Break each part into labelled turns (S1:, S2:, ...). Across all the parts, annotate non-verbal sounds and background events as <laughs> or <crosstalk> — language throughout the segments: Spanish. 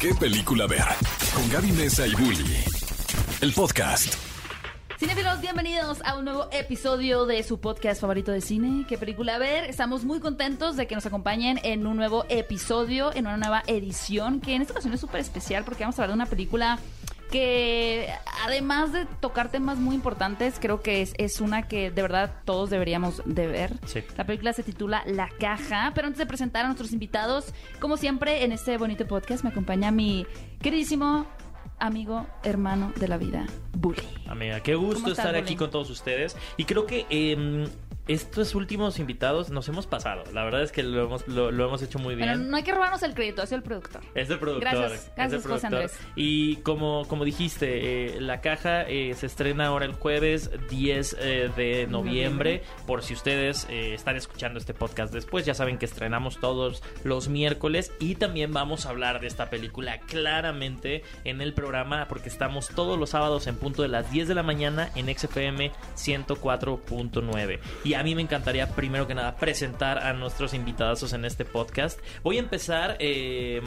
S1: ¿Qué película ver? Con Gaby Mesa y Bully. El podcast.
S2: Cinefilos, bienvenidos a un nuevo episodio de su podcast favorito de cine. ¿Qué película ver? Estamos muy contentos de que nos acompañen en un nuevo episodio, en una nueva edición, que en esta ocasión es súper especial porque vamos a hablar de una película que además de tocar temas muy importantes, creo que es, es una que de verdad todos deberíamos de ver.
S3: Sí.
S2: La película se titula La Caja, pero antes de presentar a nuestros invitados, como siempre en este bonito podcast me acompaña mi queridísimo amigo, hermano de la vida, Bully.
S3: Amiga, qué
S2: ¿Cómo
S3: gusto estar aquí con todos ustedes. Y creo que eh, estos últimos invitados nos hemos pasado. La verdad es que lo hemos, lo, lo hemos hecho muy bien.
S2: Pero no hay que robarnos el crédito, es el productor.
S3: Es el productor.
S2: Gracias, gracias, José. Andrés.
S3: Y como, como dijiste, eh, La Caja eh, se estrena ahora el jueves 10 eh, de noviembre. Por si ustedes eh, están escuchando este podcast después, ya saben que estrenamos todos los miércoles. Y también vamos a hablar de esta película claramente en el programa, porque estamos todos los sábados en punto de las 10 de la mañana en XFM 104.9. Y a mí me encantaría, primero que nada, presentar a nuestros invitados en este podcast. Voy a empezar eh,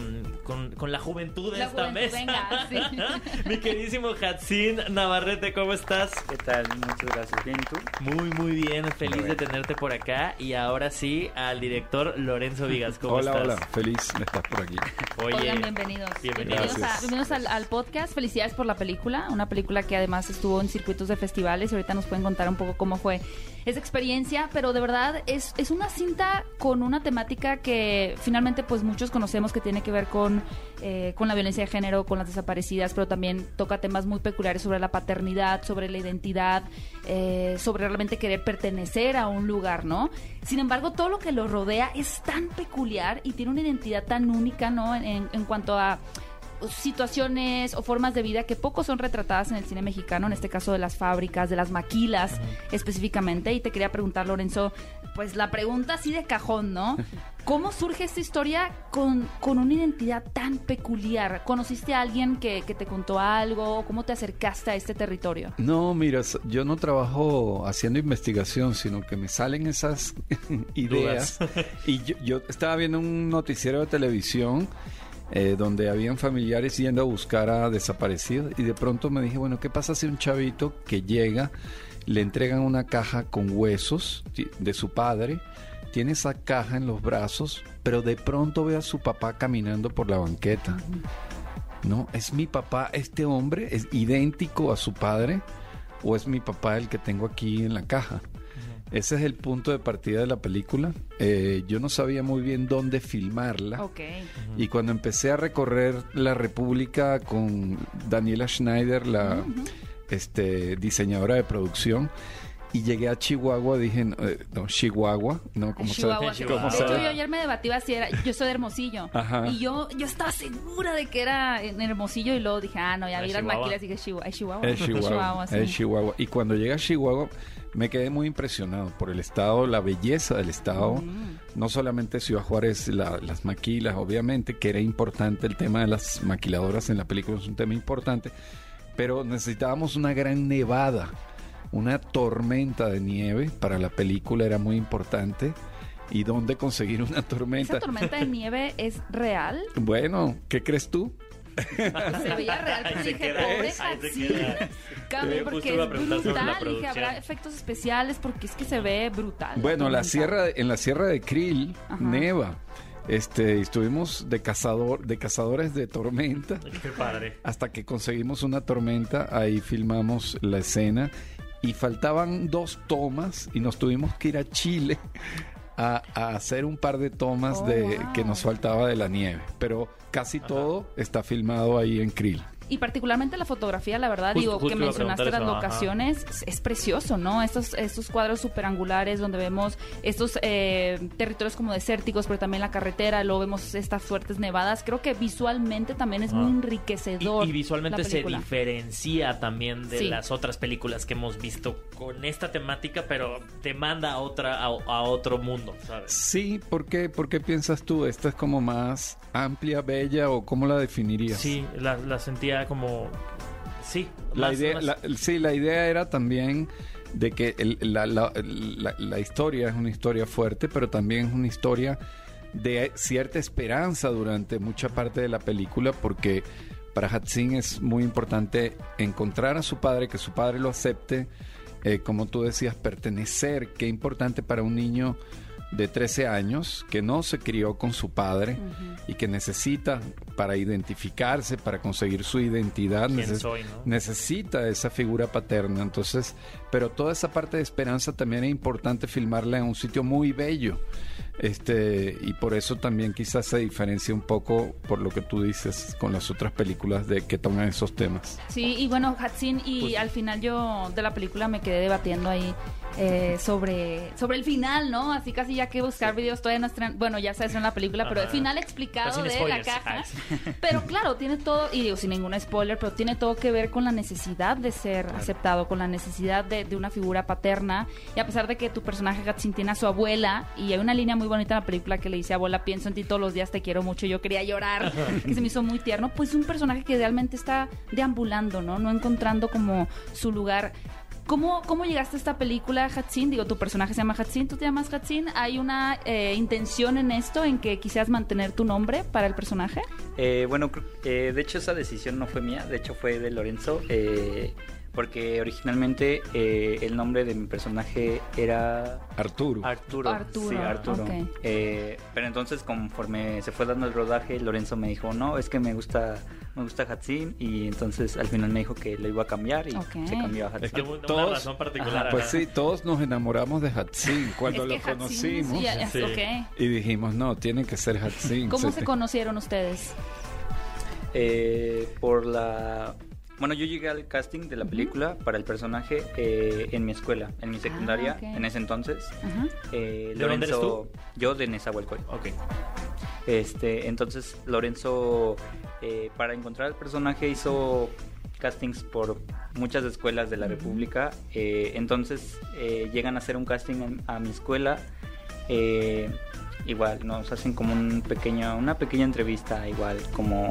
S3: con, con la juventud de
S2: La
S3: esta
S2: juventud,
S3: mesa.
S2: venga, sí. <laughs>
S3: Mi queridísimo Hatsin Navarrete, ¿cómo estás?
S4: ¿Qué tal? Muchas gracias. ¿Bien y tú?
S3: Muy, muy bien. Feliz de tenerte por acá. Y ahora sí, al director Lorenzo Vigas, ¿cómo
S5: Hola,
S3: estás?
S5: hola, feliz de estar por aquí.
S3: Oye,
S2: Oigan, bienvenidos.
S3: bienvenidos.
S2: a-
S5: Gracias.
S2: bienvenidos al, al podcast. Felicidades por la película. Una película que además estuvo en circuitos de festivales y ahorita nos pueden contar un poco cómo fue esa experiencia. Pero de verdad es, es una cinta con una temática que finalmente pues muchos conocemos que tiene que ver con, eh, con la violencia de género, con las desaparecidas, pero también toca temas muy peculiares sobre la paternidad, sobre la identidad, eh, sobre realmente querer pertenecer a un lugar, ¿no? Sin embargo, todo lo que lo rodea es tan peculiar y tiene una identidad tan única, ¿no? En, en cuanto a situaciones o formas de vida que poco son retratadas en el cine mexicano, en este caso de las fábricas, de las maquilas específicamente. Y te quería preguntar, Lorenzo, pues la pregunta así de cajón, ¿no? <laughs> ¿Cómo surge esta historia con, con una identidad tan peculiar? ¿Conociste a alguien que, que te contó algo? ¿Cómo te acercaste a este territorio?
S5: No, mira, yo no trabajo haciendo investigación, sino que me salen esas <laughs> ideas. <laughs> y yo, yo estaba viendo un noticiero de televisión eh, donde habían familiares yendo a buscar a desaparecidos y de pronto me dije, bueno, ¿qué pasa si un chavito que llega, le entregan una caja con huesos de su padre? Tiene esa caja en los brazos, pero de pronto ve a su papá caminando por la banqueta. No, es mi papá, este hombre es idéntico a su padre o es mi papá el que tengo aquí en la caja. Ese es el punto de partida de la película. Eh, yo no sabía muy bien dónde filmarla. Y cuando empecé a recorrer la República con Daniela Schneider, la este, diseñadora de producción, y llegué a Chihuahua, dije, no, eh, no, Chihuahua, no, como
S2: Chihuahua,
S5: se,
S2: sí.
S5: cómo
S2: De hecho, yo ayer me debatía si era. Yo soy de Hermosillo.
S5: Ajá.
S2: Y yo, yo estaba segura de que era en Hermosillo y luego dije, ah, no, ya vi las
S3: Chihuahua.
S2: maquilas y dije, Chihuahua. Es Chihuahua.
S5: Es <laughs> Chihuahua,
S2: sí.
S5: es Chihuahua. Y cuando llegué a Chihuahua me quedé muy impresionado por el estado, la belleza del estado.
S2: Mm.
S5: No solamente Ciudad Juárez, la- las maquilas, obviamente, que era importante el tema de las maquiladoras en la película, es un tema importante, pero necesitábamos una gran nevada, una tormenta de nieve para la película era muy importante. ¿Y dónde conseguir una tormenta?
S2: ¿Esa tormenta de nieve es real?
S5: Bueno, ¿qué crees tú?
S2: Se veía real, pero dije,
S3: queda,
S2: pobre. Cambio, porque es brutal. Dije, habrá efectos especiales porque es que se ve brutal.
S5: Bueno, la sierra, en la sierra de Krill,
S2: Ajá.
S5: neva. Este, estuvimos de cazador, de cazadores de tormenta,
S3: Qué padre.
S5: hasta que conseguimos una tormenta, ahí filmamos la escena y faltaban dos tomas y nos tuvimos que ir a Chile a, a hacer un par de tomas
S2: Oh,
S5: de
S2: wow.
S5: que nos faltaba de la nieve, pero casi todo está filmado ahí en Krill.
S2: Y particularmente la fotografía, la verdad,
S3: Justo-
S2: digo,
S3: justo
S2: que mencionaste las
S3: eso,
S2: locaciones, es, es precioso, ¿no? Estos, estos cuadros superangulares donde vemos estos eh, territorios como desérticos, pero también la carretera, luego vemos estas fuertes nevadas. Creo que visualmente también es
S3: Ajá.
S2: muy enriquecedor.
S3: y visualmente
S2: la
S3: se diferencia también de
S2: Sí.
S3: las otras películas que hemos visto con esta temática, pero te manda a otra a, a otro mundo, ¿sabes?
S5: Sí, ¿por qué, ¿por qué piensas tú? ¿Esta es como más amplia, bella o cómo la definirías?
S3: Sí, la, la sentía como sí,
S5: La
S3: más-
S5: idea,
S3: más-
S5: la- sí, la idea era también de que el- la, la- historia es una historia fuerte, pero también es una historia de cierta esperanza durante mucha parte de la película porque para Hatsin es muy importante encontrar a su padre, que su padre lo acepte, eh, como tú decías, pertenecer, qué importante para un niño de 13 años que no se crió con su padre y que necesita para identificarse, para conseguir su identidad,
S3: ¿Quién
S5: neces-
S3: soy, no?
S5: necesita esa figura paterna. Entonces, pero toda esa parte de esperanza también es importante filmarla en un sitio muy bello. Este, y por eso también quizás se diferencia un poco por lo que tú dices con las otras películas de que toman esos temas.
S2: Sí, y bueno, Hatsin, y
S3: Pues-
S2: al final yo de la película me quedé debatiendo ahí eh, sobre, sobre el final, ¿no? Así casi ya que buscar videos todavía no estrenan, bueno, ya se en la película, pero el final explicado de la caja. Pero claro, tiene todo, y digo sin ningún spoiler, pero tiene todo que ver con la necesidad de ser aceptado, con la necesidad de, de una figura paterna. Y a pesar de que tu personaje Hatsin tiene a su abuela, y hay una línea muy bonita en la película que le dice, abuela, pienso en ti todos los días, te quiero mucho, yo quería llorar, <laughs> que se me hizo muy tierno, pues un personaje que realmente está deambulando, ¿no? No encontrando como su lugar. ¿Cómo, ¿Cómo llegaste a esta película, Hatsin? Digo, tu personaje se llama Hatsin, tú te llamas Hatsin. ¿Hay una eh, intención en esto, en que quisieras mantener tu nombre para el personaje?
S4: Eh, bueno, eh, de hecho esa decisión no fue mía, de hecho fue de Lorenzo, eh, porque originalmente eh, el nombre de mi personaje era
S5: Arturo.
S4: Arturo.
S2: Arturo,
S4: Sí, Arturo.
S2: ok.
S4: Eh, pero entonces conforme se fue dando el rodaje, Lorenzo me dijo, no, es que me gusta, me gusta Hatsin y entonces al final me dijo que lo iba a cambiar y se cambió a Hatsin.
S3: Es que una
S5: Todos-
S3: razón particular.
S4: Ajá,
S5: Pues sí, todos nos enamoramos de Hatsin cuando
S2: Es
S5: lo
S2: Hatsin,
S5: conocimos.
S2: sí, ya-
S3: Sí.
S2: ok.
S5: Y dijimos, no, tiene que ser Hatsin.
S2: ¿Cómo se
S5: te-
S2: conocieron ustedes?
S4: Eh, por la... Bueno, yo llegué al casting de la película para el personaje eh, en mi escuela, en mi secundaria,
S2: Ah, ok.
S4: en ese entonces. Eh,
S3: ¿De dónde eres
S4: Lorenzo, yo de Nezahualcóyotl.
S3: Ok.
S4: Este, entonces Lorenzo eh, para encontrar al personaje hizo castings por muchas escuelas de la República. Eh, entonces eh, llegan a hacer un casting en- a mi escuela. Eh, igual nos hacen como un pequeño, una pequeña entrevista, igual como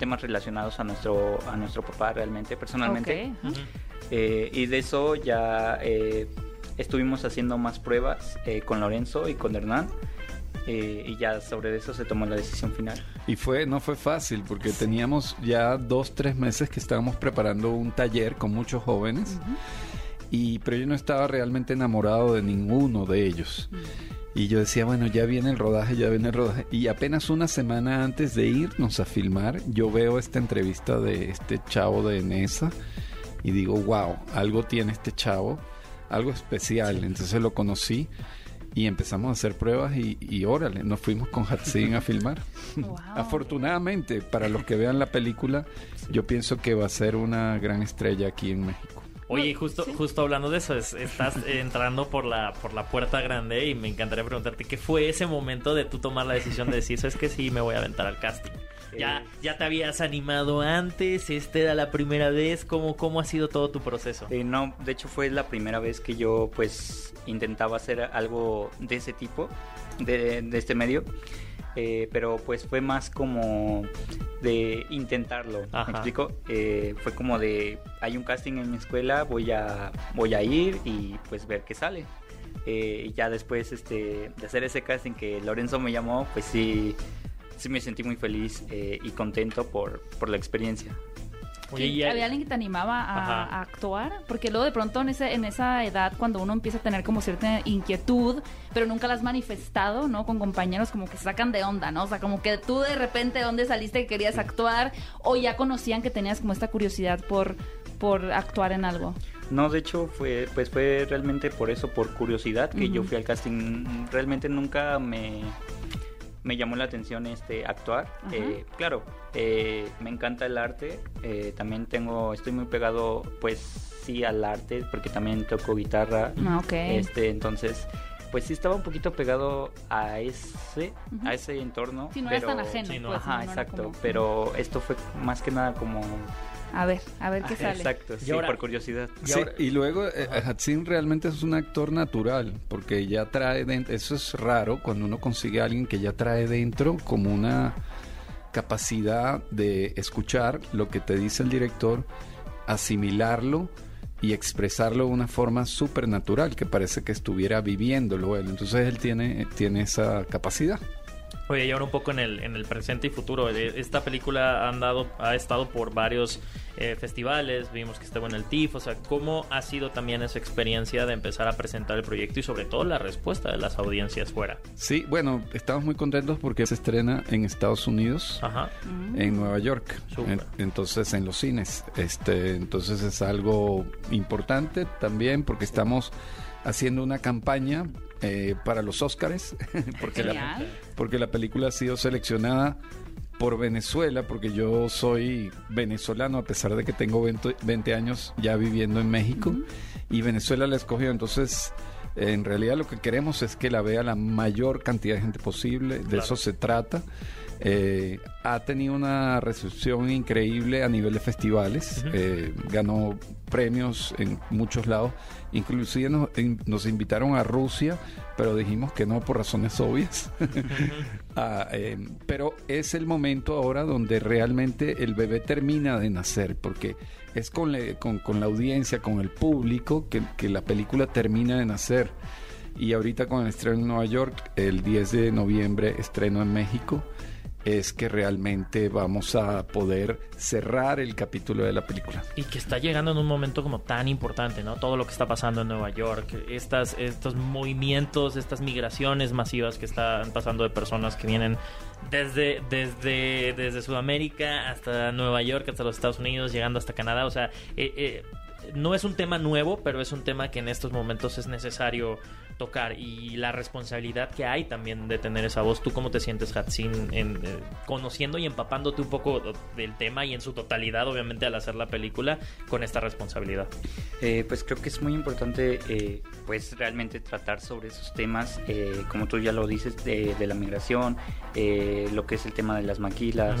S4: temas relacionados a nuestro a nuestro papá realmente, personalmente.
S2: Ok.
S3: Ujú.
S4: Eh, y de eso ya eh, estuvimos haciendo más pruebas eh, con Lorenzo y con Hernán. eh, y ya sobre eso se tomó la decisión final.
S5: Y fue, no fue fácil porque teníamos ya dos, tres meses que estábamos preparando un taller con muchos jóvenes. Y, pero yo no estaba realmente enamorado de ninguno de ellos. Y yo decía, bueno, ya viene el rodaje, ya viene el rodaje. Y apenas una semana antes de irnos a filmar, yo veo esta entrevista de este chavo de Nesa y digo, wow, algo tiene este chavo, algo especial. Entonces lo conocí y empezamos a hacer pruebas y, y órale, nos fuimos con Hatsin a filmar. <laughs>
S2: Wow.
S5: Afortunadamente, para los que vean la película, yo pienso que va a ser una gran estrella aquí en México.
S3: Oye, justo,
S2: sí.
S3: justo hablando de eso, es- estás <laughs> entrando por la, por la puerta grande y me encantaría preguntarte qué fue ese momento de tú tomar la decisión de decir, sabes que sí, me voy a aventar al casting. Ya, ya te habías animado antes, esta era la primera vez, ¿cómo, cómo ha sido todo tu proceso?
S4: Eh, no, de hecho fue la primera vez que yo pues intentaba hacer algo de ese tipo, de, de este medio. Eh, pero pues fue más como de intentarlo.
S3: Ajá.
S4: ¿Me explico? Eh, fue como de hay un casting en mi escuela, voy a voy a ir y pues ver qué sale. Eh, y ya después este, de hacer ese casting que Lorenzo me llamó, pues sí, sí me sentí muy feliz y contento por, por la experiencia.
S3: Oye,
S2: ¿Había alguien que te animaba a, actuar? Porque luego de pronto en, ese, en esa edad, cuando uno empieza a tener como cierta inquietud, pero nunca la has manifestado, ¿no? Con compañeros como que se sacan de onda, ¿no? O sea, como que tú de repente, ¿de dónde saliste que querías actuar? O ya conocían que tenías como esta curiosidad por, por actuar en algo.
S4: No, de hecho fue pues fue realmente por eso, por curiosidad que yo fui al casting. Realmente nunca me me llamó la atención este actuar. Eh, claro, eh, me encanta el arte. eh, también tengo, estoy muy pegado, pues sí al arte porque también toco guitarra.
S2: Ah, ok.
S4: Este, entonces, pues sí estaba un poquito pegado a ese, a ese entorno.
S2: Sí, no
S4: pero,
S2: eres tan ajeno,
S3: Sí, no.
S2: pues,
S4: Ajá,
S2: no
S4: exacto.
S2: como-
S4: Pero esto fue más que nada como
S2: A ver, a ver qué
S4: Ajá,
S2: sale.
S4: Exacto,
S3: Y
S4: sí,
S3: ahora-
S4: por curiosidad.
S3: Y
S5: Sí,
S3: ahora-
S5: y luego eh, Hatsin realmente es un actor natural, porque ya trae dentro, eso es raro cuando uno consigue a alguien que ya trae dentro como una capacidad de escuchar lo que te dice el director, asimilarlo y expresarlo de una forma súper natural, que parece que estuviera viviéndolo él. Entonces él tiene, tiene esa capacidad.
S3: Oye, y ahora un poco en el, en el presente y futuro. Eh, Esta película ha, andado, ha estado por varios eh, festivales, vimos que estuvo en el TIFF, o sea, ¿cómo ha sido también esa experiencia de empezar a presentar el proyecto y sobre todo la respuesta de las audiencias fuera?
S5: Sí, bueno, estamos muy contentos porque se estrena en Estados Unidos,
S3: Ajá.
S5: en Nueva York, en- entonces en los cines. Este, entonces es algo importante también porque estamos haciendo una campaña eh, para los Óscares, <laughs> porque la,
S2: Genial.
S5: porque la película ha sido seleccionada por Venezuela, porque yo soy venezolano a pesar de que tengo 20, 20 años ya viviendo en México y Venezuela la escogió, entonces en realidad lo que queremos es que la vea la mayor cantidad de gente posible, de
S3: Claro.
S5: eso se trata. Eh, ha tenido una recepción increíble a nivel de festivales,
S3: Ujú.
S5: eh, ganó premios en muchos lados, inclusive nos, nos invitaron a Rusia, pero dijimos que no por razones obvias. <laughs> Ah, eh, pero es el momento ahora donde realmente el bebé termina de nacer, porque es con, le- con, con la audiencia, con el público, que, que la película termina de nacer. Y ahorita con el estreno en Nueva York, el 10 de noviembre estreno en México, es que realmente vamos a poder cerrar el capítulo de la película.
S3: Y que está llegando en un momento como tan importante, ¿no? Todo lo que está pasando en Nueva York, estas, estos movimientos, estas migraciones masivas que están pasando de personas que vienen desde, desde, desde Sudamérica hasta Nueva York, hasta los Estados Unidos, llegando hasta Canadá. O sea, eh, eh, no es un tema nuevo, pero es un tema que en estos momentos es necesario tocar y la responsabilidad que hay también de tener esa voz. ¿Tú cómo te sientes, Hatsin, en, eh, conociendo y empapándote un poco del tema y en su totalidad, obviamente, al hacer la película con esta responsabilidad?
S4: Eh, pues creo que es muy importante eh, pues realmente tratar sobre esos temas, eh, como tú ya lo dices, de, de la migración, lo que es el tema de las maquilas,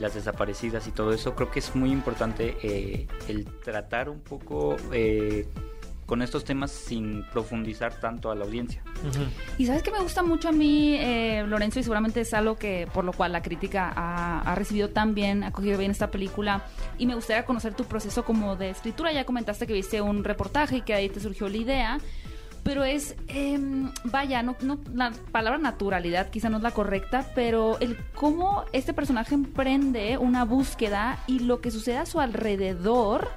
S4: las desaparecidas y todo eso. Creo que es muy importante el tratar un poco eh, con estos temas sin profundizar tanto a la audiencia.
S2: Y sabes que me gusta mucho a mí, eh, Lorenzo, y seguramente es algo que por lo cual la crítica ha, ha recibido tan bien, ha cogido bien esta película. Y me gustaría conocer tu proceso como de escritura. Ya comentaste que viste un reportaje y que ahí te surgió la idea. Pero es, em, vaya, no, no, la palabra naturalidad quizá no es la correcta, pero el cómo este personaje emprende una búsqueda y lo que sucede a su alrededor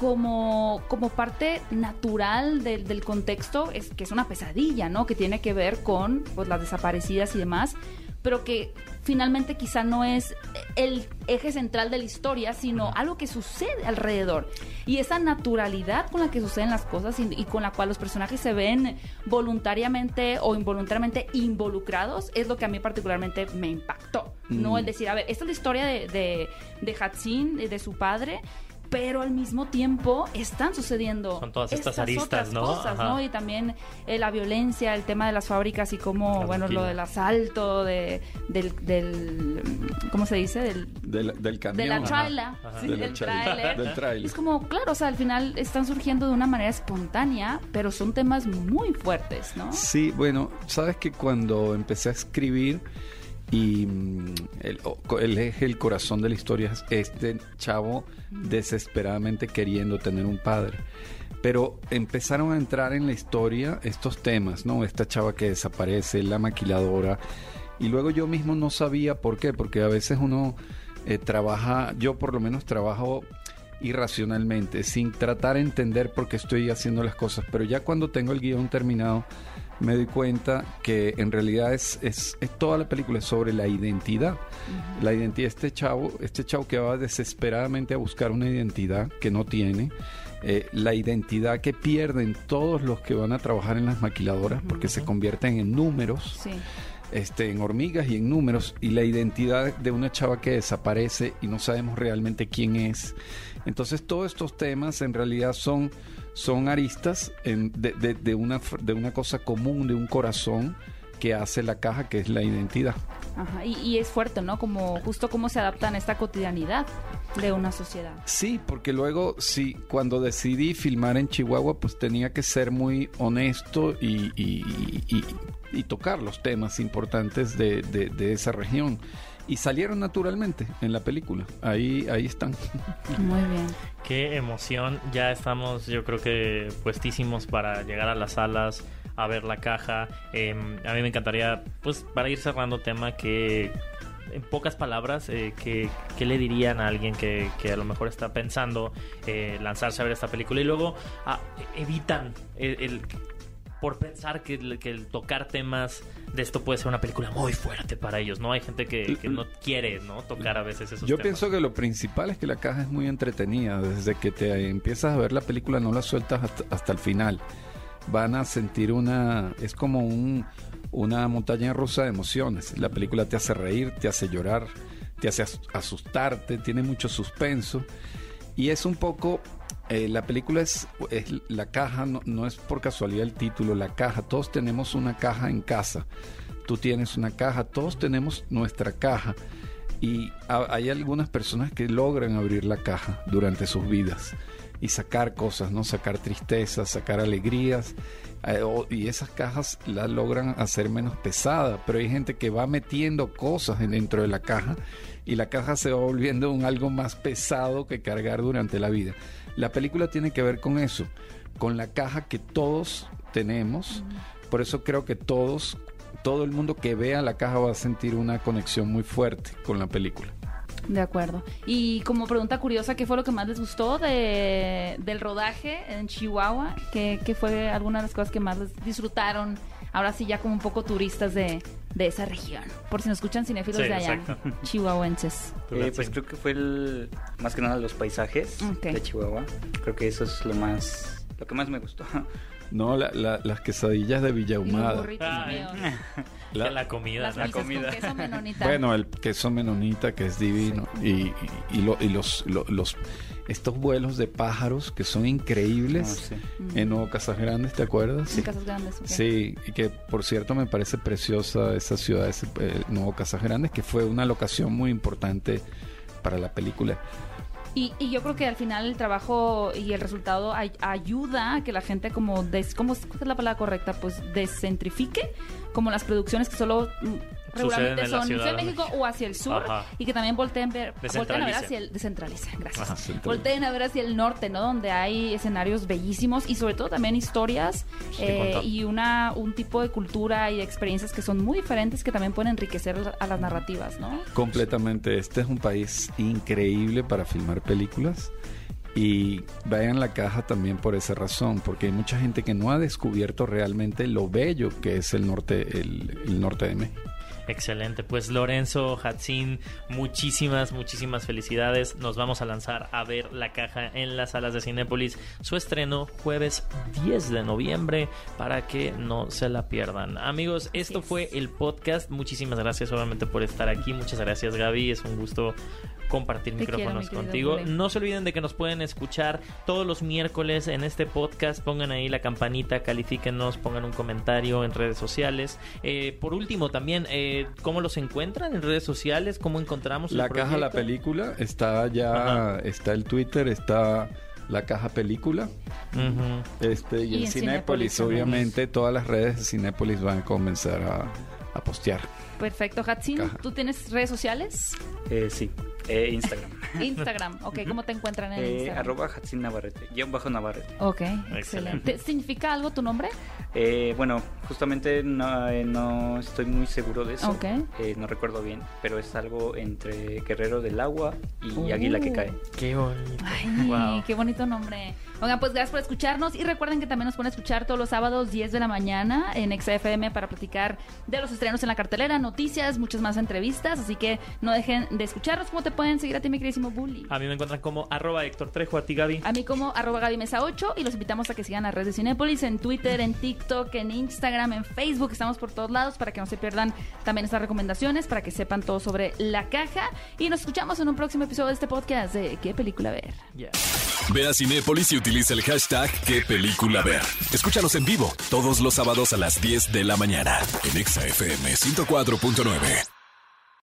S2: como, como parte natural del, del contexto, es que es una pesadilla, ¿no? Que tiene que ver con pues, las desaparecidas y demás, pero que finalmente quizá no es el eje central de la historia, sino algo que sucede alrededor. Y esa naturalidad con la que suceden las cosas y, y con la cual los personajes se ven voluntariamente o involuntariamente involucrados es lo que a mí particularmente me impactó. No
S5: Mm.
S2: el decir, a ver, esta es la historia de, de, de Hatsin, de, de su padre, pero al mismo tiempo están sucediendo
S3: Son todas estas aristas,
S2: otras
S3: ¿no?
S2: cosas,
S3: Ajá.
S2: ¿no? Y también eh, la violencia, el tema de las fábricas y cómo,
S3: La
S2: bueno, lo del asalto, de, del, del, ¿cómo se dice? Del,
S5: Del, del camión.
S2: de la trailer, sí,
S5: De
S2: del
S5: trailer, del tráiler.
S2: Es como, claro, o sea, al final están surgiendo de una manera espontánea, pero son temas muy fuertes, ¿no?
S5: Sí, bueno, sabes que cuando empecé a escribir y mm, o- el eje, el corazón de la historia es este chavo desesperadamente queriendo tener un padre. Pero empezaron a entrar en la historia estos temas, ¿no? Esta chava que desaparece, la maquiladora. Y luego yo mismo no sabía por qué, porque a veces uno eh, trabaja, yo por lo menos trabajo irracionalmente, sin tratar de entender por qué estoy haciendo las cosas. Pero ya cuando tengo el guion terminado, me doy cuenta que en realidad es, es, es toda la película es sobre la identidad. La identidad de este chavo, este chavo que va desesperadamente a buscar una identidad que no tiene. eh, la identidad que pierden todos los que van a trabajar en las maquiladoras porque se convierten en números
S2: Sí.
S5: este, en hormigas y en números y la identidad de una chava que desaparece y no sabemos realmente quién es. Entonces todos estos temas en realidad son, son aristas en- de, de- de una, de una cosa común, de un corazón que hace la caja, que es la identidad.
S2: Ajá, Y, y es fuerte, ¿no? Como justo cómo se adaptan a esta cotidianidad de una sociedad.
S5: Sí, porque luego, sí, cuando decidí filmar en Chihuahua, pues tenía que ser muy honesto y, y- y- y tocar los temas importantes de, de- de esa región. Y salieron naturalmente en la película. Ahí, ahí están. <laughs>
S2: Muy bien.
S3: Qué emoción. Ya estamos, yo creo que puestísimos para llegar a las salas a ver la caja. Eh, a mí me encantaría, pues, para ir cerrando tema, que en pocas palabras, eh, ¿qué, qué le dirían a alguien que, que a lo mejor está pensando eh, lanzarse a ver esta película y luego ah, evitan el, el- por pensar que, que el tocar temas de esto puede ser una película muy fuerte para ellos, ¿no? Hay gente que, que no quiere, ¿no? Tocar a veces esos
S5: Yo
S3: temas.
S5: pienso que lo principal es que la caja es muy entretenida. Desde que te empiezas a ver la película no la sueltas hasta, hasta el final. Van a sentir una... Es como un, una montaña rusa de emociones. La película te hace reír, te hace llorar, te hace as- asustarte, tiene mucho suspenso. Y es un poco... eh, la película es, la caja, no, no es por casualidad el título, la caja. Todos tenemos una caja en casa. Tú tienes una caja, todos tenemos nuestra caja. Y ha- hay algunas personas que logran abrir la caja durante sus vidas y sacar cosas, ¿no? Sacar tristezas, sacar alegrías. Eh, y esas cajas las logran hacer menos pesada. Pero hay gente que va metiendo cosas en- dentro de la caja y la caja se va volviendo un algo más pesado que cargar durante la vida. La película tiene que ver con eso, con la caja que todos tenemos. Por eso creo que todos, todo el mundo que vea la caja va a sentir una conexión muy fuerte con la película.
S2: De acuerdo. Y como pregunta curiosa, ¿qué fue lo que más les gustó de, del rodaje en Chihuahua? ¿Qué, qué fue alguna de las cosas que más les disfrutaron? Ahora sí, ya como un poco turistas de, de esa región. Por si nos escuchan cinéfilos
S3: Sí,
S2: de allá,
S3: exacto. <laughs>
S2: chihuahuenses.
S4: Eh, pues creo que fue el, más que nada los paisajes
S2: Ok.
S4: de Chihuahua. Creo que eso es lo más, lo que más me gustó.
S5: No, la- la- las quesadillas de Villa
S2: Y los burritos. <laughs>
S3: la,
S5: La-
S3: la comida.
S2: Las
S3: ¿no?
S2: misas
S4: comida.
S2: con queso menonita.
S5: Bueno, el queso menonita que es divino y, y- y lo- y los, lo- los estos vuelos de pájaros que son increíbles.
S2: Mm.
S5: en Nuevo Casas Grandes, ¿te acuerdas?
S2: En casas grandes.
S5: Sí, y que por cierto me parece preciosa esa ciudad, ese eh, Nuevo Casas Grandes, que fue una locación muy importante para la película.
S2: Y, y yo creo que al final el trabajo y el resultado ay- ayuda a que la gente como des, ¿cómo es la palabra correcta? Pues descentrifique como las producciones que solo mm, regularmente
S3: en la
S2: son
S3: Ciudad
S2: de México o hacia el sur
S3: Ajá.
S2: y que también volteen ver volteen a ver hacia el descentraliza, gracias.
S3: Ajá.
S2: Volteen a ver hacia el norte, ¿no? Donde hay escenarios bellísimos y sobre todo también historias eh, y una un tipo de cultura y de experiencias que son muy diferentes que también pueden enriquecer a las narrativas, ¿no?
S5: Completamente, este es un país increíble para filmar películas y vayan la caja también por esa razón, porque hay mucha gente que no ha descubierto realmente lo bello que es el norte, el, el norte de México.
S3: Excelente, pues Lorenzo Hatzin, muchísimas, muchísimas felicidades. Nos vamos a lanzar a ver la caja en las salas de Cinépolis. Su estreno jueves 10 de noviembre para que no se la pierdan. Amigos, esto
S2: es.
S3: fue el podcast. Muchísimas gracias obviamente por estar aquí. Muchas gracias Gaby, es un gusto compartir
S2: Te quiero,
S3: micrófonos
S2: mi
S3: contigo. No se olviden de que nos pueden escuchar todos los miércoles en este podcast. Pongan ahí la campanita, califíquenos, pongan un comentario en redes sociales. Eh, por último, también, eh, ¿cómo los encuentran en redes sociales? ¿Cómo encontramos el
S5: La caja, la película, está ya,
S3: Ajá.
S5: está el Twitter, está la caja película. Este, y,
S2: Y
S5: en Cinépolis, obviamente, todas las redes de Cinépolis van a comenzar a, a postear.
S2: Perfecto, Hatsin. ¿tú tienes redes sociales?
S4: Eh, sí, eh, Instagram. <laughs>
S2: Instagram, ok, ¿cómo te encuentran en
S4: Eh,
S2: Instagram?
S4: arroba Hatsin Navarrete, guion bajo Navarrete.
S2: Ok,
S3: Excelente.
S2: excelente. ¿Significa algo tu nombre?
S4: Eh, bueno, justamente no, eh, no estoy muy seguro de eso.
S2: Ok.
S4: Eh, no recuerdo bien, pero es algo entre Guerrero del Agua y
S2: Uh.
S4: Águila que cae.
S3: Qué bonito.
S2: Ay,
S3: Wow.
S2: qué bonito nombre. Oigan, pues gracias por escucharnos y recuerden que también nos pueden escuchar todos los sábados 10 de la mañana en XFM para platicar de los estrenos en la cartelera, noticias, muchas más entrevistas, así que no dejen de escucharnos. ¿Cómo te pueden seguir a ti, mi queridísimo Bully?
S3: A mí me encuentran como arroba Héctor Trejo, a ti Gaby.
S2: A mí como arroba Gaby Mesa 8 y los invitamos a que sigan las redes de Cinépolis en Twitter, en TikTok, en Instagram, en Facebook. Estamos por todos lados para que no se pierdan también estas recomendaciones, para que sepan todo sobre la caja. Y nos escuchamos en un próximo episodio de este podcast de ¿Qué película ver?
S3: Yeah.
S1: Ve a Cinépolis y utiliza el hashtag qué película ver. Escúchanos en vivo todos los sábados a las 10 de la mañana en Exa FM 104.9.